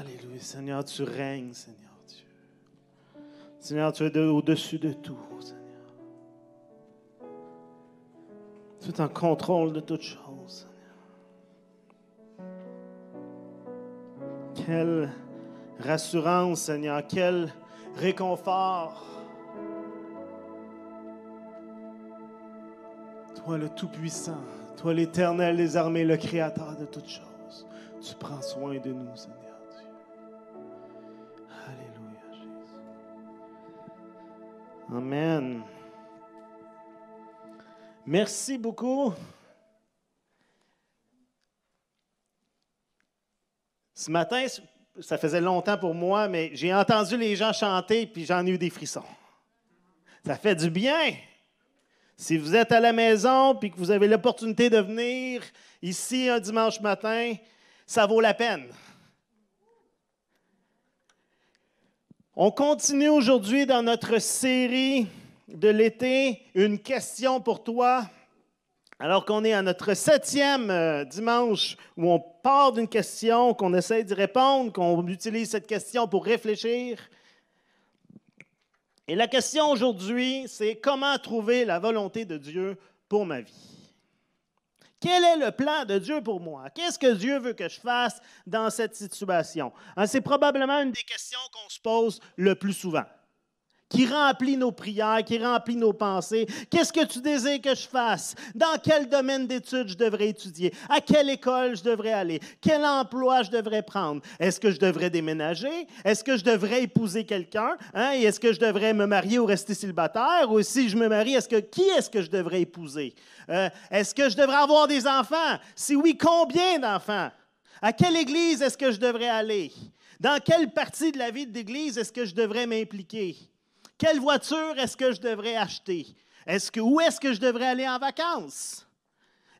Alléluia. Seigneur, tu règnes, Seigneur Dieu. Seigneur, tu es de- au-dessus de tout, Seigneur. Tu es en contrôle de toutes choses, Seigneur. Quelle rassurance, Seigneur. Quel réconfort. Toi, le Tout-Puissant, toi, l'Éternel des armées, le Créateur de toutes choses, tu prends soin de nous, Seigneur Amen. Merci beaucoup. Ce matin, ça faisait longtemps pour moi, mais j'ai entendu les gens chanter, puis j'en ai eu des frissons. Ça fait du bien. Si vous êtes à la maison puis que vous avez l'opportunité de venir ici un dimanche matin, ça vaut la peine. On continue aujourd'hui dans notre série de l'été, une question pour toi. Alors qu'on est à notre septième euh, dimanche où on part d'une question, qu'on essaie d'y répondre, qu'on utilise cette question pour réfléchir. Et la question aujourd'hui, c'est comment trouver la volonté de Dieu pour ma vie? Quel est le plan de Dieu pour moi? Qu'est-ce que Dieu veut que je fasse dans cette situation? Hein, C'est probablement une des questions qu'on se pose le plus souvent, qui remplit nos prières, qui remplit nos pensées. Qu'est-ce que tu désires que je fasse? Dans quel domaine d'études je devrais étudier? À quelle école je devrais aller? Quel emploi je devrais prendre? Est-ce que je devrais déménager? Est-ce que je devrais épouser quelqu'un? Hein? Et Est-ce que je devrais me marier ou rester célibataire? Ou si je me marie, est-ce que, qui est-ce que je devrais épouser? Euh, est-ce que je devrais avoir des enfants? Si oui, combien d'enfants? À quelle église est-ce que je devrais aller? Dans quelle partie de la vie de l'église est-ce que je devrais m'impliquer? Quelle voiture est-ce que je devrais acheter? Où est-ce que je devrais aller en vacances?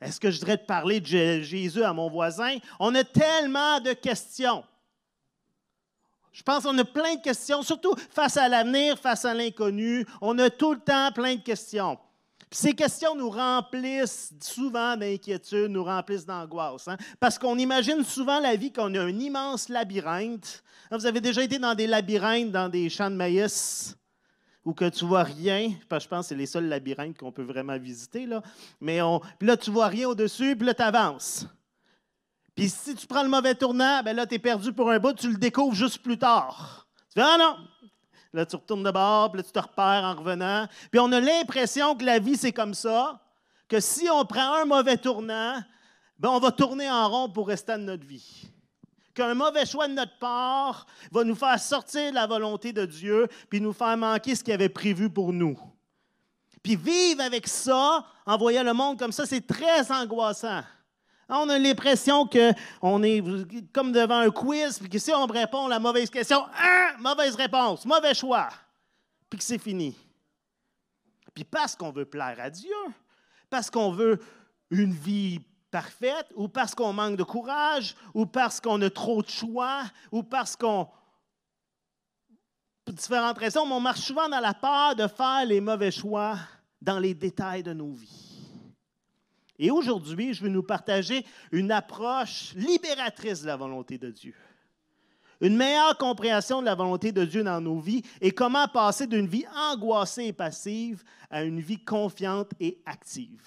Est-ce que je devrais te parler de Jé- Jésus à mon voisin? On a tellement de questions. Je pense qu'on a plein de questions, surtout face à l'avenir, face à l'inconnu. On a tout le temps plein de questions. Ces questions nous remplissent souvent d'inquiétude, nous remplissent d'angoisse. hein. Parce qu'on imagine souvent la vie qu'on a un immense labyrinthe. Vous avez déjà été dans des labyrinthes, dans des champs de maïs, où que tu vois rien. Parce que je pense que c'est les seuls labyrinthes qu'on peut vraiment visiter. Là. Mais puis là, tu vois rien au-dessus, puis là, tu avances. Puis si tu prends le mauvais tournant, ben là, tu es perdu pour un bout, tu le découvres juste plus tard. Tu fais Ah non! Là, tu retournes de bord, puis là, tu te repères en revenant. Puis on a l'impression que la vie, c'est comme ça, que si on prend un mauvais tournant, ben on va tourner en rond pour rester de notre vie. Qu'un mauvais choix de notre part va nous faire sortir de la volonté de Dieu, puis nous faire manquer ce qu'il avait prévu pour nous. Puis vivre avec ça, en voyant le monde comme ça, c'est très angoissant. On a l'impression qu'on est comme devant un quiz, puis que si on répond la mauvaise question, ah, mauvaise réponse, mauvais choix, puis que c'est fini. Puis parce qu'on veut plaire à Dieu, parce qu'on veut une vie parfaite, ou parce qu'on manque de courage, ou parce qu'on a trop de choix, ou parce qu'on... Pour différentes raisons, mais on marche souvent dans la peur de faire les mauvais choix dans les détails de nos vies. Et aujourd'hui, je vais nous partager une approche libératrice de la volonté de Dieu. Une meilleure compréhension de la volonté de Dieu dans nos vies et comment passer d'une vie angoissée et passive à une vie confiante et active.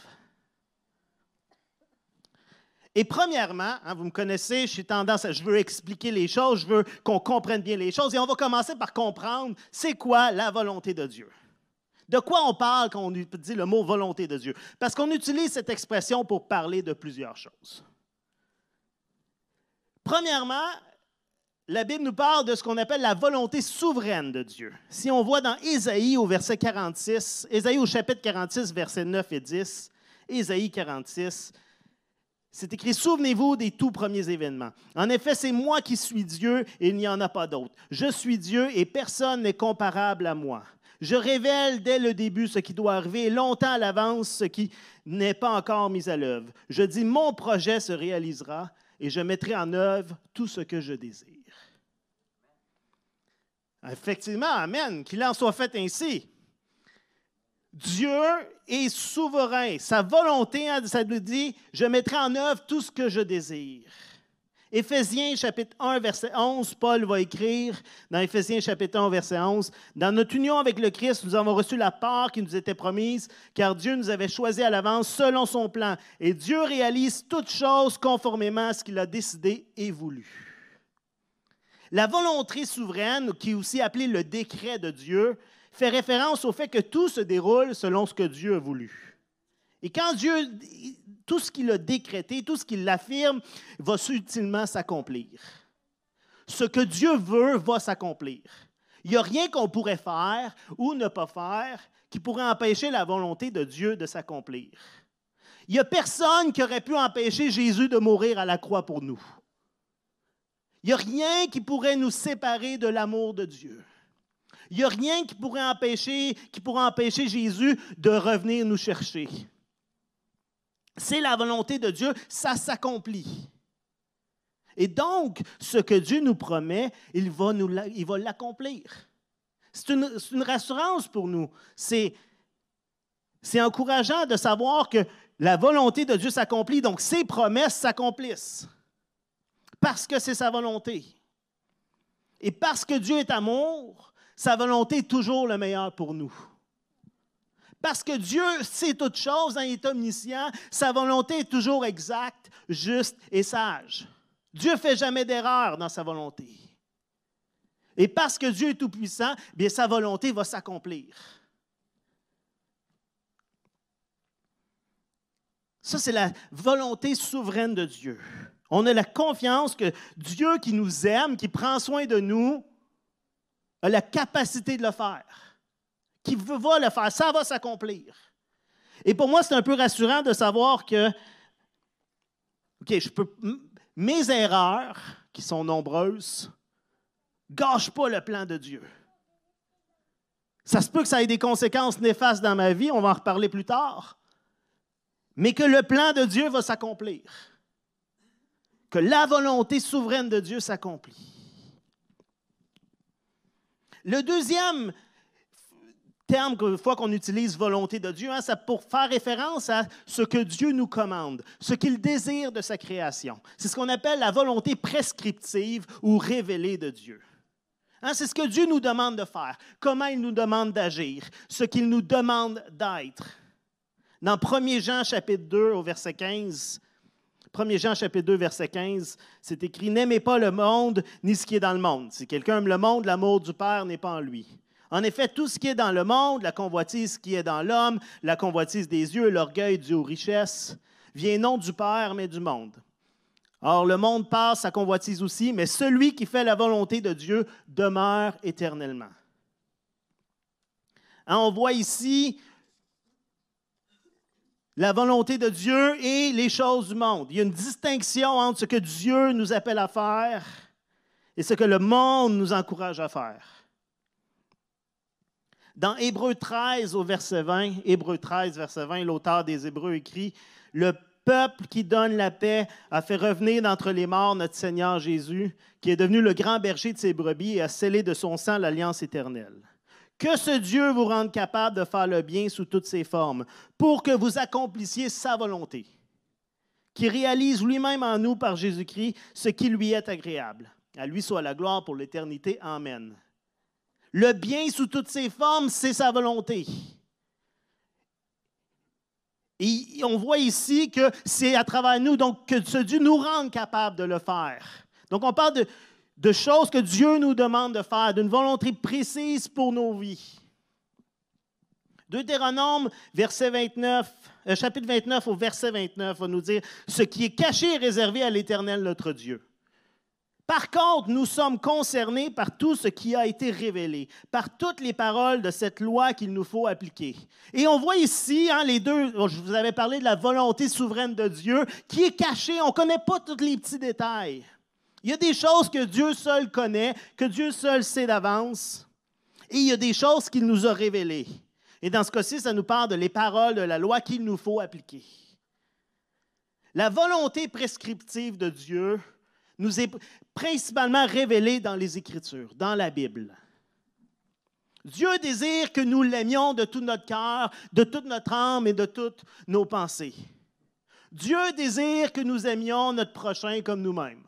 Et premièrement, hein, vous me connaissez, j'ai tendance à, je veux expliquer les choses, je veux qu'on comprenne bien les choses, et on va commencer par comprendre c'est quoi la volonté de Dieu. De quoi on parle quand on dit le mot volonté de Dieu? Parce qu'on utilise cette expression pour parler de plusieurs choses. Premièrement, la Bible nous parle de ce qu'on appelle la volonté souveraine de Dieu. Si on voit dans Ésaïe au verset 46, Ésaïe au chapitre 46, versets 9 et 10, Ésaïe 46, c'est écrit, souvenez-vous des tout premiers événements. En effet, c'est moi qui suis Dieu et il n'y en a pas d'autre. Je suis Dieu et personne n'est comparable à moi. Je révèle dès le début ce qui doit arriver et longtemps à l'avance ce qui n'est pas encore mis à l'œuvre. Je dis, mon projet se réalisera et je mettrai en œuvre tout ce que je désire. Effectivement, Amen, qu'il en soit fait ainsi. Dieu est souverain. Sa volonté, hein, ça nous dit, je mettrai en œuvre tout ce que je désire. Éphésiens chapitre 1, verset 11, Paul va écrire dans Éphésiens chapitre 1, verset 11, Dans notre union avec le Christ, nous avons reçu la part qui nous était promise, car Dieu nous avait choisis à l'avance selon son plan. Et Dieu réalise toutes choses conformément à ce qu'il a décidé et voulu. La volonté souveraine, qui est aussi appelée le décret de Dieu, fait référence au fait que tout se déroule selon ce que Dieu a voulu. Et quand Dieu tout ce qu'il a décrété, tout ce qu'il affirme, va subtilement s'accomplir. Ce que Dieu veut va s'accomplir. Il n'y a rien qu'on pourrait faire ou ne pas faire qui pourrait empêcher la volonté de Dieu de s'accomplir. Il n'y a personne qui aurait pu empêcher Jésus de mourir à la croix pour nous. Il n'y a rien qui pourrait nous séparer de l'amour de Dieu. Il n'y a rien qui pourrait empêcher, qui pourrait empêcher Jésus de revenir nous chercher. C'est la volonté de Dieu, ça s'accomplit. Et donc, ce que Dieu nous promet, il va, nous, il va l'accomplir. C'est une, une, rassurance pour nous. C'est, c'est encourageant de savoir que la volonté de Dieu s'accomplit, donc ses promesses s'accomplissent. Parce que c'est sa volonté. Et parce que Dieu est amour, sa volonté est toujours le meilleur pour nous. Parce que Dieu sait toutes choses, hein, il est omniscient, sa volonté est toujours exacte, juste et sage. Dieu ne fait jamais d'erreur dans sa volonté. Et parce que Dieu est tout-puissant, bien sa volonté va s'accomplir. Ça, c'est la volonté souveraine de Dieu. On a la confiance que Dieu qui nous aime, qui prend soin de nous, a la capacité de le faire qui va le faire. Ça va s'accomplir. Et pour moi, c'est un peu rassurant de savoir que, OK, mes erreurs, qui sont nombreuses, gâchent pas le plan de Dieu. Ça se peut que ça ait des conséquences néfastes dans ma vie, on va en reparler plus tard, mais que le plan de Dieu va s'accomplir, que la volonté souveraine de Dieu s'accomplit. Le deuxième terme que fois qu'on utilise volonté de Dieu, hein, c'est pour faire référence à ce que Dieu nous commande, ce qu'il désire de sa création. C'est ce qu'on appelle la volonté prescriptive ou révélée de Dieu. Hein, c'est ce que Dieu nous demande de faire, comment il nous demande d'agir, ce qu'il nous demande d'être. Dans 1 Jean chapitre 2 au verset 15, 1 Jean chapitre 2 verset 15, c'est écrit N'aimez pas le monde ni ce qui est dans le monde. Si quelqu'un aime le monde, l'amour du Père n'est pas en lui. En effet, tout ce qui est dans le monde, la convoitise qui est dans l'homme, la convoitise des yeux, l'orgueil dû aux richesses, vient non du Père, mais du monde. Or, le monde passe, sa convoitise aussi, mais celui qui fait la volonté de Dieu demeure éternellement. Hein, on voit ici la volonté de Dieu et les choses du monde. Il y a une distinction entre ce que Dieu nous appelle à faire et ce que le monde nous encourage à faire. Dans Hébreu 13 au verset 20, Hébreu 13, verset 20, l'auteur des Hébreux écrit Le peuple qui donne la paix a fait revenir d'entre les morts notre Seigneur Jésus, qui est devenu le grand berger de ses brebis et a scellé de son sang l'alliance éternelle. Que ce Dieu vous rende capable de faire le bien sous toutes ses formes, pour que vous accomplissiez sa volonté, qui réalise lui-même en nous par Jésus-Christ ce qui lui est agréable. À lui soit la gloire pour l'éternité. Amen. Le bien sous toutes ses formes, c'est sa volonté. Et on voit ici que c'est à travers nous, donc que ce Dieu nous rende capable de le faire. Donc on parle de, choses que Dieu nous demande de faire, d'une volonté précise pour nos vies. Deutéronome, verset 29, euh, chapitre 29 au verset 29 va nous dire, ce qui est caché est réservé à l'Éternel notre Dieu. Par contre, nous sommes concernés par tout ce qui a été révélé, par toutes les paroles de cette loi qu'il nous faut appliquer. Et on voit ici, hein, les deux, je vous avais parlé de la volonté souveraine de Dieu, qui est cachée. On ne connaît pas tous les petits détails. Il y a des choses que Dieu seul connaît, que Dieu seul sait d'avance, et il y a des choses qu'il nous a révélées. Et dans ce cas-ci, ça nous parle de les paroles de la loi qu'il nous faut appliquer. La volonté prescriptive de Dieu nous est principalement révélé dans les Écritures, dans la Bible. Dieu désire que nous l'aimions de tout notre cœur, de toute notre âme et de toutes nos pensées. Dieu désire que nous aimions notre prochain comme nous-mêmes.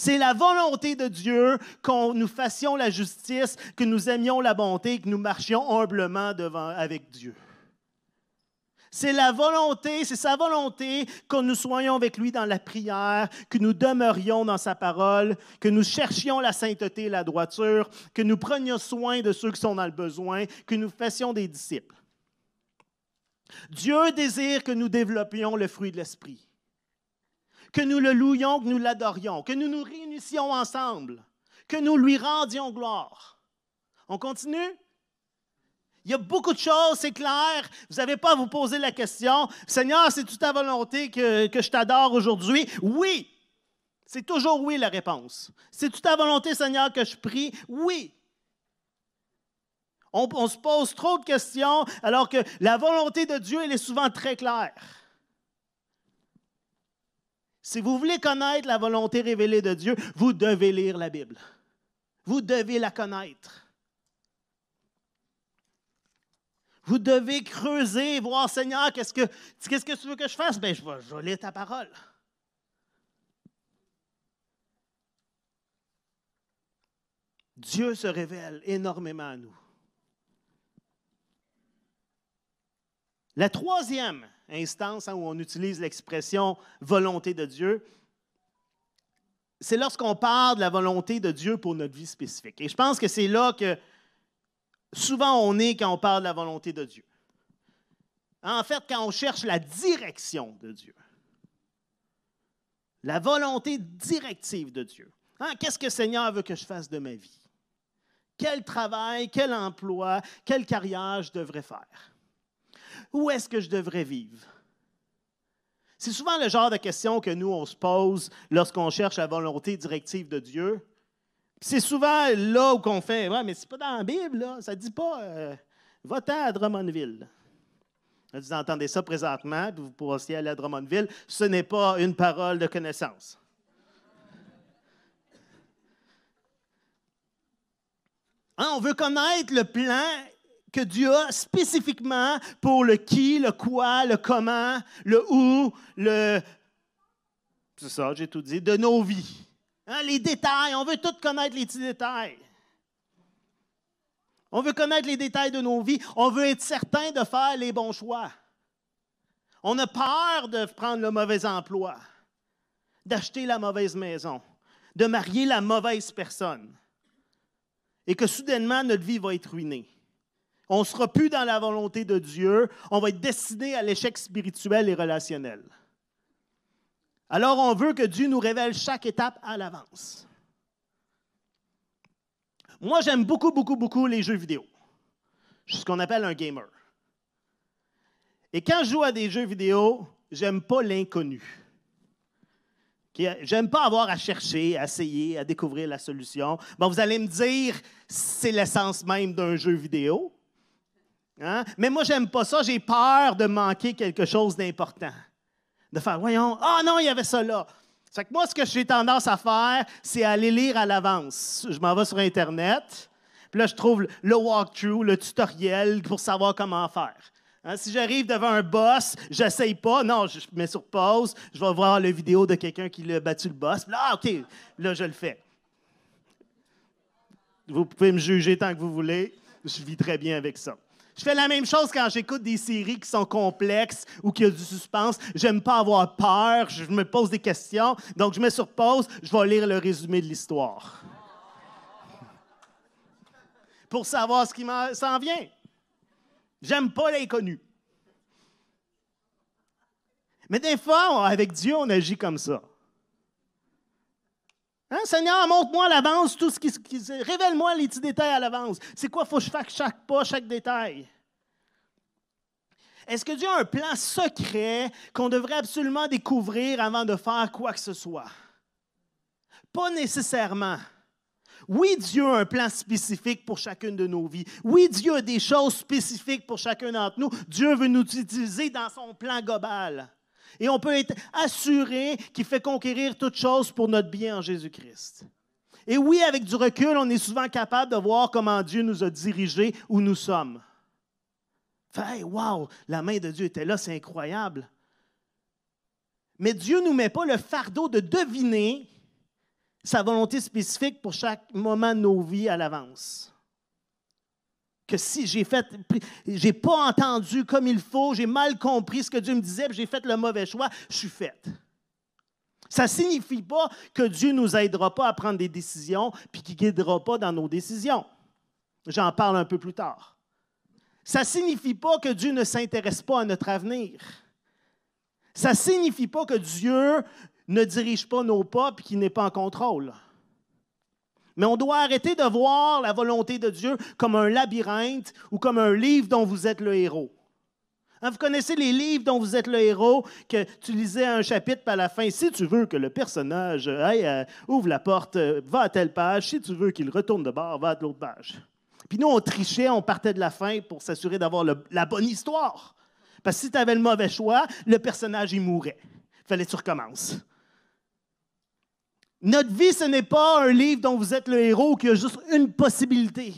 C'est la volonté de Dieu qu'on nous fassions la justice, que nous aimions la bonté, que nous marchions humblement devant avec Dieu. C'est la volonté, c'est sa volonté que nous soyons avec lui dans la prière, que nous demeurions dans sa parole, que nous cherchions la sainteté et la droiture, que nous prenions soin de ceux qui sont dans le besoin, que nous fassions des disciples. Dieu désire que nous développions le fruit de l'esprit, que nous le louions, que nous l'adorions, que nous nous réunissions ensemble, que nous lui rendions gloire. On continue? Il y a beaucoup de choses, c'est clair. Vous n'avez pas à vous poser la question, Seigneur, c'est-tu ta volonté que, je t'adore aujourd'hui? Oui. C'est toujours oui la réponse. C'est-tu ta volonté, Seigneur, que je prie? Oui. On, on, se pose trop de questions alors que la volonté de Dieu, elle est souvent très claire. Si vous voulez connaître la volonté révélée de Dieu, vous devez lire la Bible. Vous devez la connaître. Vous devez creuser, voir, Seigneur, qu'est-ce que, que tu veux que je fasse? Bien, je vais, je ta parole. Dieu se révèle énormément à nous. La troisième instance hein, où on utilise l'expression volonté de Dieu, c'est lorsqu'on parle de la volonté de Dieu pour notre vie spécifique. Et je pense que c'est là que souvent on est quand on parle de la volonté de Dieu. En fait, quand on cherche la direction de Dieu, la volonté directive de Dieu. Hein, qu'est-ce que le Seigneur veut que je fasse de ma vie? Quel travail, quel emploi, quelle carrière je devrais faire? Où est-ce que je devrais vivre? C'est souvent le genre de questions que nous, on se pose lorsqu'on cherche la volonté directive de Dieu. C'est souvent là où on fait, ouais, mais c'est pas dans la Bible, là. ça ne dit pas euh, va-t'en à Drummondville. Vous entendez ça présentement, puis vous pourrez aussi aller à Drummondville. Ce n'est pas une parole de connaissance. Hein, on veut connaître le plan que Dieu a spécifiquement pour le qui, le quoi, le comment, le où, le... C'est ça, j'ai tout dit, de nos vies. Hein, les détails, on veut tout connaître les petits détails. On veut connaître les détails de nos vies. On veut être certain de faire les bons choix. On a peur de prendre le mauvais emploi, d'acheter la mauvaise maison, de marier la mauvaise personne. Et que soudainement, notre vie va être ruinée. On ne sera plus dans la volonté de Dieu. On va être destiné à l'échec spirituel et relationnel. Alors on veut que Dieu nous révèle chaque étape à l'avance. Moi, j'aime beaucoup, beaucoup, beaucoup les jeux vidéo. Je suis ce qu'on appelle un gamer. Et quand je joue à des jeux vidéo, j'aime pas l'inconnu. J'aime pas avoir à chercher, à essayer, à découvrir la solution. Bon, vous allez me dire, c'est l'essence même d'un jeu vidéo. Hein? Mais moi, j'aime pas ça. J'ai peur de manquer quelque chose d'important de faire, voyons, ah non, il y avait ça là. que moi, ce que j'ai tendance à faire, c'est aller lire à l'avance. Je m'en vais sur Internet, puis là, je trouve le walkthrough, le tutoriel pour savoir comment faire. Hein, si j'arrive devant un boss, j'essaye pas. Non, je mets sur pause, je vais voir la vidéo de quelqu'un qui a battu le boss. Là, ah, OK, là, je le fais. Vous pouvez me juger tant que vous voulez. Je vis très bien avec ça. Je fais la même chose quand j'écoute des séries qui sont complexes ou qui ont du suspense. J'aime pas avoir peur, je me pose des questions. Donc, je mets sur pause, je vais lire le résumé de l'histoire. Pour savoir ce qui s'en vient. J'aime pas l'inconnu. Mais des fois, avec Dieu, on agit comme ça. Hein, Seigneur, montre-moi à l'avance tout ce qui. Révèle-moi les petits détails à l'avance. C'est quoi, faut que je fasse chaque pas, chaque détail? Est-ce que Dieu a un plan secret qu'on devrait absolument découvrir avant de faire quoi que ce soit? Pas nécessairement. Oui, Dieu a un plan spécifique pour chacune de nos vies. Oui, Dieu a des choses spécifiques pour chacun d'entre nous. Dieu veut nous utiliser dans son plan global. Et on peut être assuré qu'il fait conquérir toutes choses pour notre bien en Jésus-Christ. Et oui, avec du recul, on est souvent capable de voir comment Dieu nous a dirigés où nous sommes. Fait, wow, la main de Dieu était là, c'est incroyable. Mais Dieu ne nous met pas le fardeau de deviner sa volonté spécifique pour chaque moment de nos vies à l'avance. Que si j'ai fait, j'ai pas entendu comme il faut, j'ai mal compris ce que Dieu me disait, j'ai fait le mauvais choix, je suis faite. Ça ne signifie pas que Dieu ne nous aidera pas à prendre des décisions puis qu'il ne guidera pas dans nos décisions. J'en parle un peu plus tard. Ça ne signifie pas que Dieu ne s'intéresse pas à notre avenir. Ça ne signifie pas que Dieu ne dirige pas nos pas et qu'il n'est pas en contrôle. Mais on doit arrêter de voir la volonté de Dieu comme un labyrinthe ou comme un livre dont vous êtes le héros. Hein, vous connaissez les livres dont vous êtes le héros, que tu lisais un chapitre, à la fin, si tu veux que le personnage euh, ouvre la porte, euh, va à telle page, si tu veux qu'il retourne de bord, va à l'autre page. Puis nous, on trichait, on partait de la fin pour s'assurer d'avoir la bonne histoire. Parce que si tu avais le mauvais choix, le personnage, il mourait. Fallait que tu recommences. Notre vie, ce n'est pas un livre dont vous êtes le héros qui a juste une possibilité.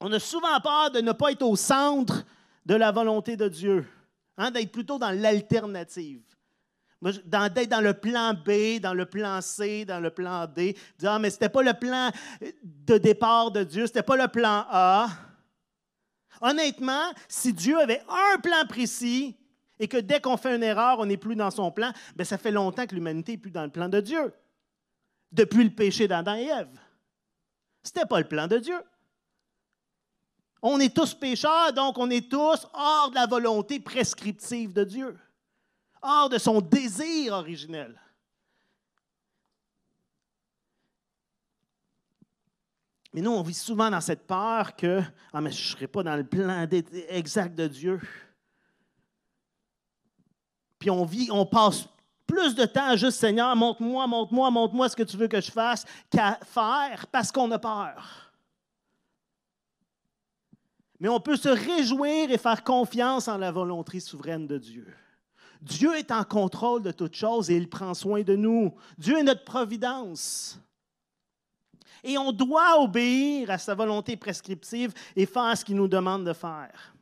On a souvent peur de ne pas être au centre de la volonté de Dieu, hein, d'être plutôt dans l'alternative. D'être dans le plan B, dans le plan C, dans le plan D. Dire, ah, mais ce n'était pas le plan de départ de Dieu, ce n'était pas le plan A. Honnêtement, si Dieu avait un plan précis et que dès qu'on fait une erreur, on n'est plus dans son plan, bien, ça fait longtemps que l'humanité n'est plus dans le plan de Dieu. Depuis le péché d'Adam et Ève. Ce n'était pas le plan de Dieu. On est tous pécheurs, donc on est tous hors de la volonté prescriptive de Dieu, hors de son désir originel. Mais nous, on vit souvent dans cette peur que ah, mais je ne serai pas dans le plan exact de Dieu. Puis on vit, on passe plus de temps à juste Seigneur, montre-moi, montre-moi, montre-moi ce que tu veux que je fasse qu'à faire parce qu'on a peur. Mais on peut se réjouir et faire confiance en la volonté souveraine de Dieu. Dieu est en contrôle de toutes choses et il prend soin de nous. Dieu est notre providence. Et on doit obéir à sa volonté prescriptive et faire ce qu'il nous demande de faire.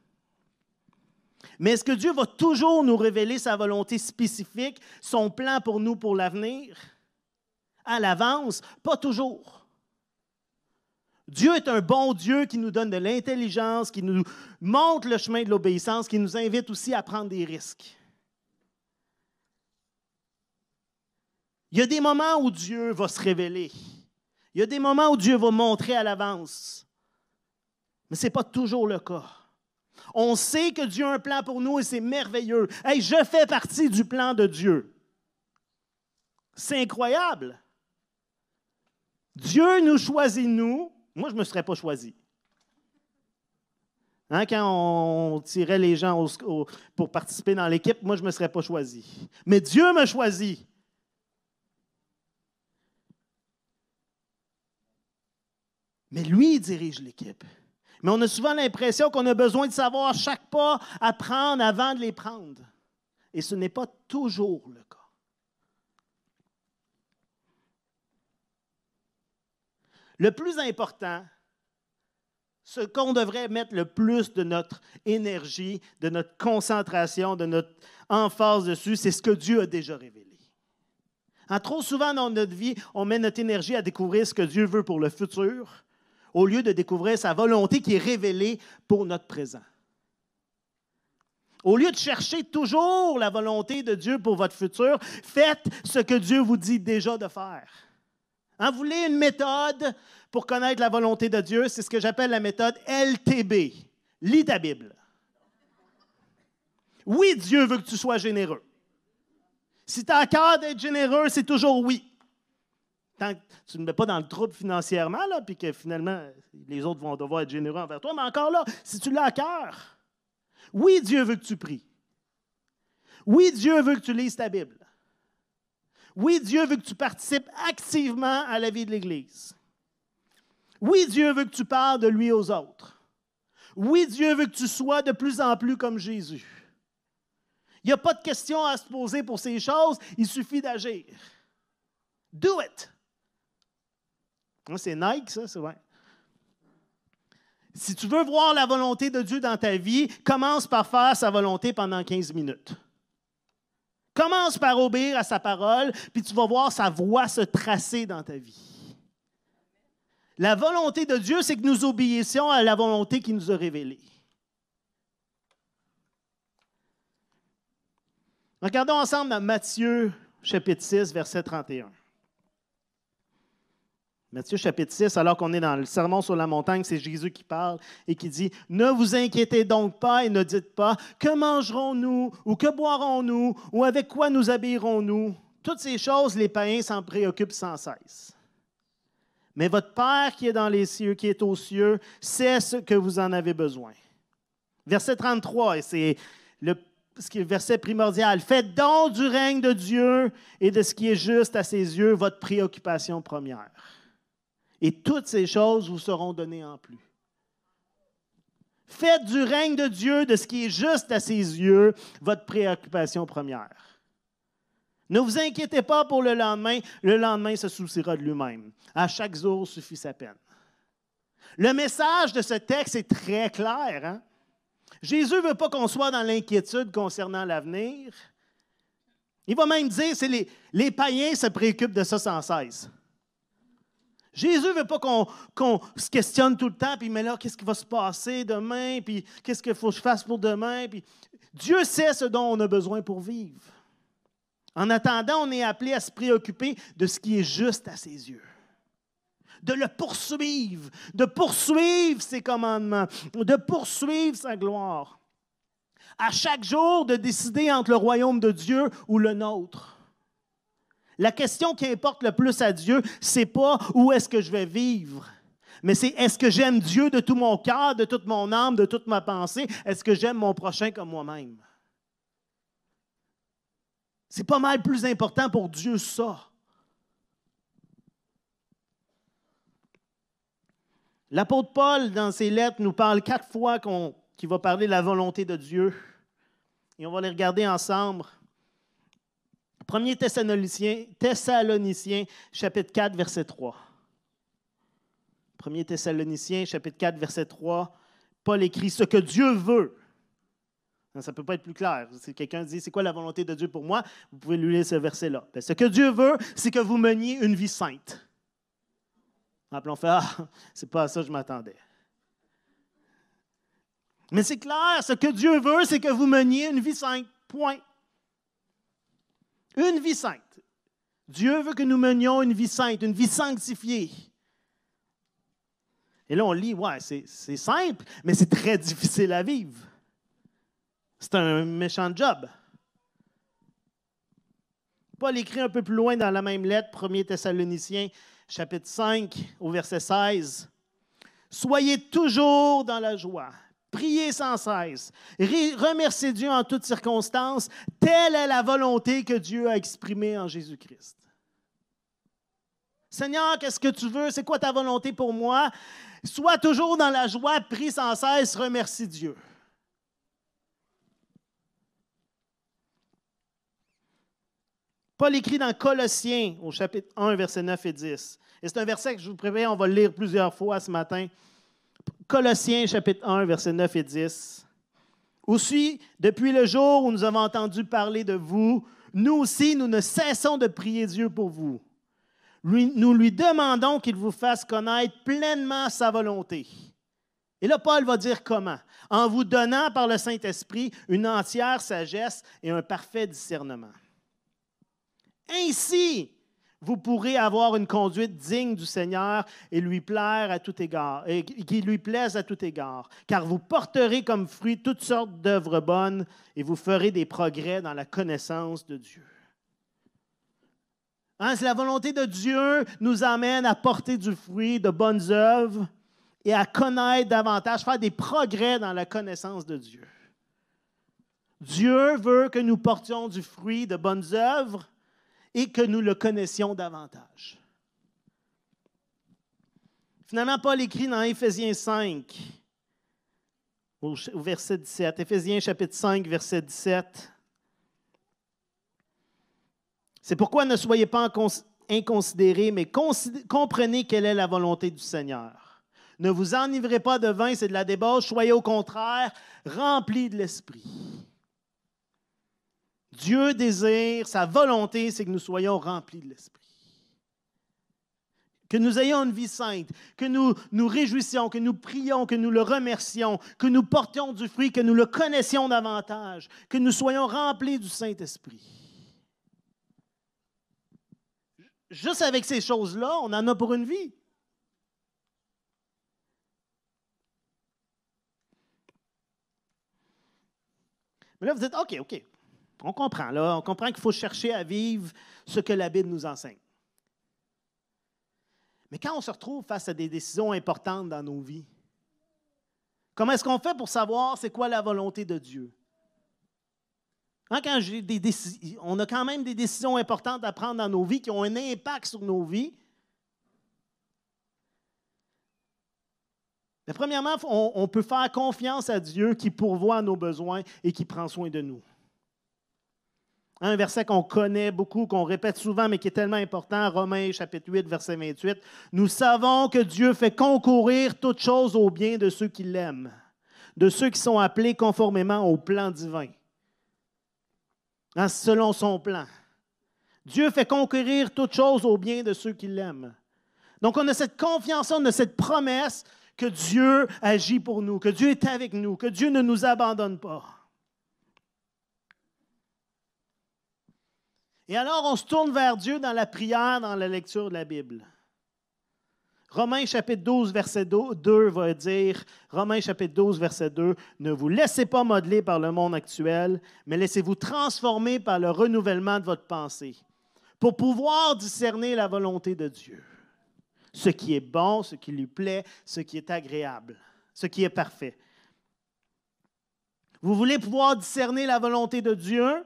Mais est-ce que Dieu va toujours nous révéler sa volonté spécifique, son plan pour nous pour l'avenir? À l'avance? Pas toujours. Dieu est un bon Dieu qui nous donne de l'intelligence, qui nous montre le chemin de l'obéissance, qui nous invite aussi à prendre des risques. Il y a des moments où Dieu va se révéler. Il y a des moments où Dieu va montrer à l'avance. Mais ce n'est pas toujours le cas. On sait que Dieu a un plan pour nous et c'est merveilleux. Hey, je fais partie du plan de Dieu. C'est incroyable. Dieu nous choisit, nous, moi, je ne me serais pas choisi. Hein, quand on tirait les gens pour participer dans l'équipe, moi, je ne me serais pas choisi. Mais Dieu m'a choisi. Mais lui, dirige l'équipe. Mais on a souvent l'impression qu'on a besoin de savoir chaque pas à prendre avant de les prendre. Et ce n'est pas toujours le cas. Le plus important, ce qu'on devrait mettre le plus de notre énergie, de notre concentration, de notre emphase dessus, c'est ce que Dieu a déjà révélé. En trop souvent dans notre vie, on met notre énergie à découvrir ce que Dieu veut pour le futur, au lieu de découvrir sa volonté qui est révélée pour notre présent. Au lieu de chercher toujours la volonté de Dieu pour votre futur, faites ce que Dieu vous dit déjà de faire. Hein, vous voulez une méthode pour connaître la volonté de Dieu? C'est ce que j'appelle la méthode LTB. Lis ta Bible. Oui, Dieu veut que tu sois généreux. Si tu as cœur d'être généreux, c'est toujours oui. Tant que tu ne mets pas dans le trouble financièrement, puis que finalement, les autres vont devoir être généreux envers toi, mais encore là, si tu l'as à cœur, oui, Dieu veut que tu pries. Oui, Dieu veut que tu lises ta Bible. Oui, Dieu veut que tu participes activement à la vie de l'Église. Oui, Dieu veut que tu parles de lui aux autres. Oui, Dieu veut que tu sois de plus en plus comme Jésus. Il n'y a pas de question à se poser pour ces choses, il suffit d'agir. Do it. C'est Nike, ça, c'est vrai. Si tu veux voir la volonté de Dieu dans ta vie, commence par faire sa volonté pendant 15 minutes. Commence par obéir à sa parole, puis tu vas voir sa voix se tracer dans ta vie. La volonté de Dieu, c'est que nous obéissions à la volonté qu'il nous a révélée. Regardons ensemble Matthieu chapitre 6, verset 31. Matthieu chapitre 6, alors qu'on est dans le sermon sur la montagne, c'est Jésus qui parle et qui dit, Ne vous inquiétez donc pas et ne dites pas, que mangerons-nous ou que boirons-nous ou avec quoi nous habillerons-nous? Toutes ces choses, les païens s'en préoccupent sans cesse. Mais votre Père qui est dans les cieux, qui est aux cieux, sait ce que vous en avez besoin. Verset 33, et c'est le le verset primordial. Faites donc du règne de Dieu et de ce qui est juste à ses yeux votre préoccupation première. Et toutes ces choses vous seront données en plus. Faites du règne de Dieu, de ce qui est juste à ses yeux, votre préoccupation première. Ne vous inquiétez pas pour le lendemain, le lendemain se souciera de lui-même. À chaque jour suffit sa peine. Le message de ce texte est très clair. Hein? Jésus ne veut pas qu'on soit dans l'inquiétude concernant l'avenir. Il va même dire que les, les païens se préoccupent de ça sans cesse. Jésus ne veut pas qu'on se questionne tout le temps, puis mais là, qu'est-ce qui va se passer demain, puis qu'est-ce qu'il faut que je fasse pour demain. Puis Dieu sait ce dont on a besoin pour vivre. En attendant, on est appelé à se préoccuper de ce qui est juste à ses yeux de le poursuivre, de poursuivre ses commandements, de poursuivre sa gloire. À chaque jour, de décider entre le royaume de Dieu ou le nôtre. La question qui importe le plus à Dieu, c'est pas où est-ce que je vais vivre, mais c'est est-ce que j'aime Dieu de tout mon cœur, de toute mon âme, de toute ma pensée? Est-ce que j'aime mon prochain comme moi-même? C'est pas mal plus important pour Dieu ça. L'apôtre Paul, dans ses lettres, nous parle quatre fois qu'il va parler de la volonté de Dieu. Et on va les regarder ensemble. 1 Thessaloniciens, Thessaloniciens, chapitre 4, verset 3. 1 Thessaloniciens, chapitre 4, verset 3. Paul écrit Ce que Dieu veut. Ça ne peut pas être plus clair. Si quelqu'un dit C'est quoi la volonté de Dieu pour moi? Vous pouvez lui lire ce verset-là. Ben, ce que Dieu veut, c'est que vous meniez une vie sainte. Après, on Ah, c'est pas à ça que je m'attendais. Mais c'est clair, ce que Dieu veut, c'est que vous meniez une vie sainte. Point. Une vie sainte. Dieu veut que nous menions une vie sainte, une vie sanctifiée. Et là, on lit, ouais, c'est simple, mais c'est très difficile à vivre. C'est un méchant job. Paul écrit un peu plus loin dans la même lettre, 1 Thessaloniciens, chapitre 5, au verset 16. Soyez toujours dans la joie. Priez sans cesse. Remerciez Dieu en toutes circonstances. Telle est la volonté que Dieu a exprimée en Jésus-Christ. Seigneur, qu'est-ce que tu veux? C'est quoi ta volonté pour moi? Sois toujours dans la joie, prie sans cesse, remercie Dieu. Paul écrit dans Colossiens, au chapitre 1, versets 9 et 10. Et c'est un verset que je vous préviens, on va le lire plusieurs fois ce matin. Colossiens, chapitre 1, versets 9 et 10. Aussi, depuis le jour où nous avons entendu parler de vous, nous aussi, nous ne cessons de prier Dieu pour vous. nous lui demandons qu'il vous fasse connaître pleinement sa volonté. Et là, Paul va dire comment? En vous donnant par le Saint-Esprit une entière sagesse et un parfait discernement. Ainsi, vous pourrez avoir une conduite digne du Seigneur et lui plaire à tout égard, et qui lui plaise à tout égard, car vous porterez comme fruit toutes sortes d'œuvres bonnes et vous ferez des progrès dans la connaissance de Dieu. Hein, la volonté de Dieu nous amène à porter du fruit, de bonnes œuvres et à connaître davantage, faire des progrès dans la connaissance de Dieu. Dieu veut que nous portions du fruit de bonnes œuvres et que nous le connaissions davantage. Finalement, Paul écrit dans Éphésiens 5, au verset 17, Éphésiens chapitre 5, verset 17. C'est pourquoi ne soyez pas inconsidérés, mais comprenez quelle est la volonté du Seigneur. Ne vous enivrez pas de vin, c'est de la débauche, soyez au contraire remplis de l'Esprit. Dieu désire, sa volonté, c'est que nous soyons remplis de l'Esprit. Que nous ayons une vie sainte, que nous nous réjouissions, que nous prions, que nous le remercions, que nous portions du fruit, que nous le connaissions davantage, que nous soyons remplis du Saint-Esprit. Juste avec ces choses-là, on en a pour une vie. Mais là, vous dites, OK, OK, on comprend, là, on comprend qu'il faut chercher à vivre ce que la Bible nous enseigne. Mais quand on se retrouve face à des décisions importantes dans nos vies, comment est-ce qu'on fait pour savoir c'est quoi la volonté de Dieu? Hein, on a quand même des décisions importantes à prendre dans nos vies qui ont un impact sur nos vies. Premièrement, on, on peut faire confiance à Dieu qui pourvoit nos besoins et qui prend soin de nous. Un verset qu'on connaît beaucoup, qu'on répète souvent, mais qui est tellement important, Romains chapitre 8, verset 28. Nous savons que Dieu fait concourir toutes choses au bien de ceux qui l'aiment, de ceux qui sont appelés conformément au plan divin, hein, selon son plan. Dieu fait concourir toutes choses au bien de ceux qui l'aiment. Donc on a cette confiance, on a cette promesse que Dieu agit pour nous, que Dieu est avec nous, que Dieu ne nous abandonne pas. Et alors, on se tourne vers Dieu dans la prière, dans la lecture de la Bible. Romains chapitre 12, verset 2 va dire, Romains chapitre 12, verset 2, Ne vous laissez pas modeler par le monde actuel, mais laissez-vous transformer par le renouvellement de votre pensée, pour pouvoir discerner la volonté de Dieu, ce qui est bon, ce qui lui plaît, ce qui est agréable, ce qui est parfait. Vous voulez pouvoir discerner la volonté de Dieu?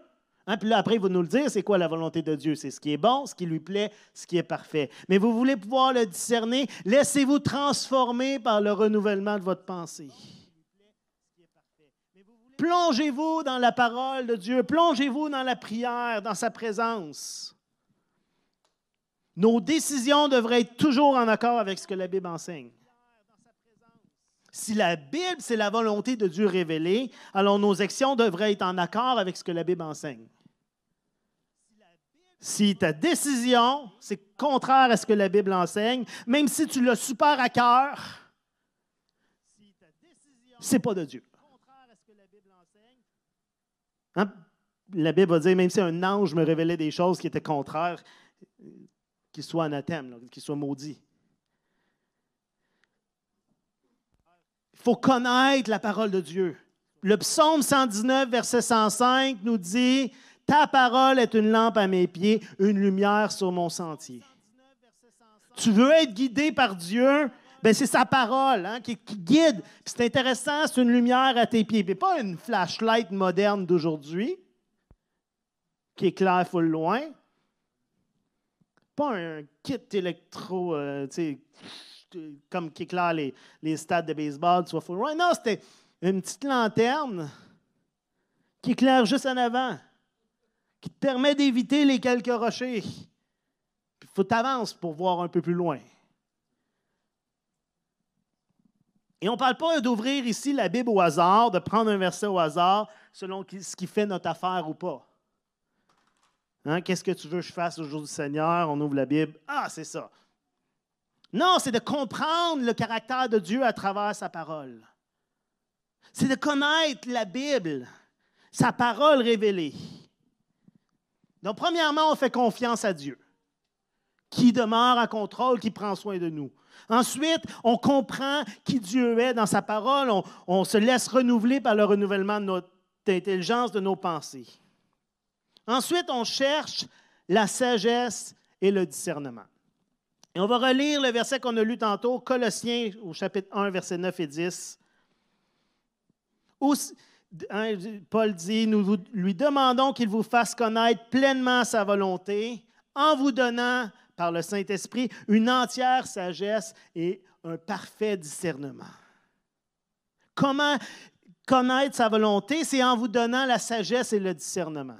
Hein, puis là, après, il va nous le dire, c'est quoi la volonté de Dieu? C'est ce qui est bon, ce qui lui plaît, ce qui est parfait. Mais vous voulez pouvoir le discerner, laissez-vous transformer par le renouvellement de votre pensée. Plongez-vous dans la parole de Dieu, plongez-vous dans la prière, dans sa présence. Nos décisions devraient être toujours en accord avec ce que la Bible enseigne. Si la Bible, c'est la volonté de Dieu révélée, alors nos actions devraient être en accord avec ce que la Bible enseigne. Si ta décision, c'est contraire à ce que la Bible enseigne, même si tu l'as super à cœur, c'est pas de Dieu. La Bible va dire, même si un ange me révélait des choses qui étaient contraires, qu'il soit anathème, qu'il soit maudit. Il faut connaître la parole de Dieu. Le psaume 119, verset 105 nous dit ta parole est une lampe à mes pieds, une lumière sur mon sentier. Tu veux être guidé par Dieu, ben c'est sa parole hein, qui, guide. C'est intéressant, c'est une lumière à tes pieds. Mais pas une flashlight moderne d'aujourd'hui qui éclaire full loin. Pas un kit électro, euh, comme qui éclaire les, les, stades de baseball, soit full loin. Non, c'était une petite lanterne qui éclaire juste en avant qui te permet d'éviter les quelques rochers. Il faut t'avancer pour voir un peu plus loin. Et on ne parle pas d'ouvrir ici la Bible au hasard, de prendre un verset au hasard selon ce qui fait notre affaire ou pas. Hein, qu'est-ce que tu veux que je fasse au jour du Seigneur? On ouvre la Bible. Ah, c'est ça. Non, c'est de comprendre le caractère de Dieu à travers sa parole. C'est de connaître la Bible, sa parole révélée. Donc, premièrement, on fait confiance à Dieu, qui demeure en contrôle, qui prend soin de nous. Ensuite, on comprend qui Dieu est dans sa parole. On, se laisse renouveler par le renouvellement de notre intelligence, de nos pensées. Ensuite, on cherche la sagesse et le discernement. Et on va relire le verset qu'on a lu tantôt, Colossiens au chapitre 1, versets 9 et 10. Hein, Paul dit, nous lui demandons qu'il vous fasse connaître pleinement sa volonté en vous donnant par le Saint-Esprit une entière sagesse et un parfait discernement. Comment connaître sa volonté? C'est en vous donnant la sagesse et le discernement.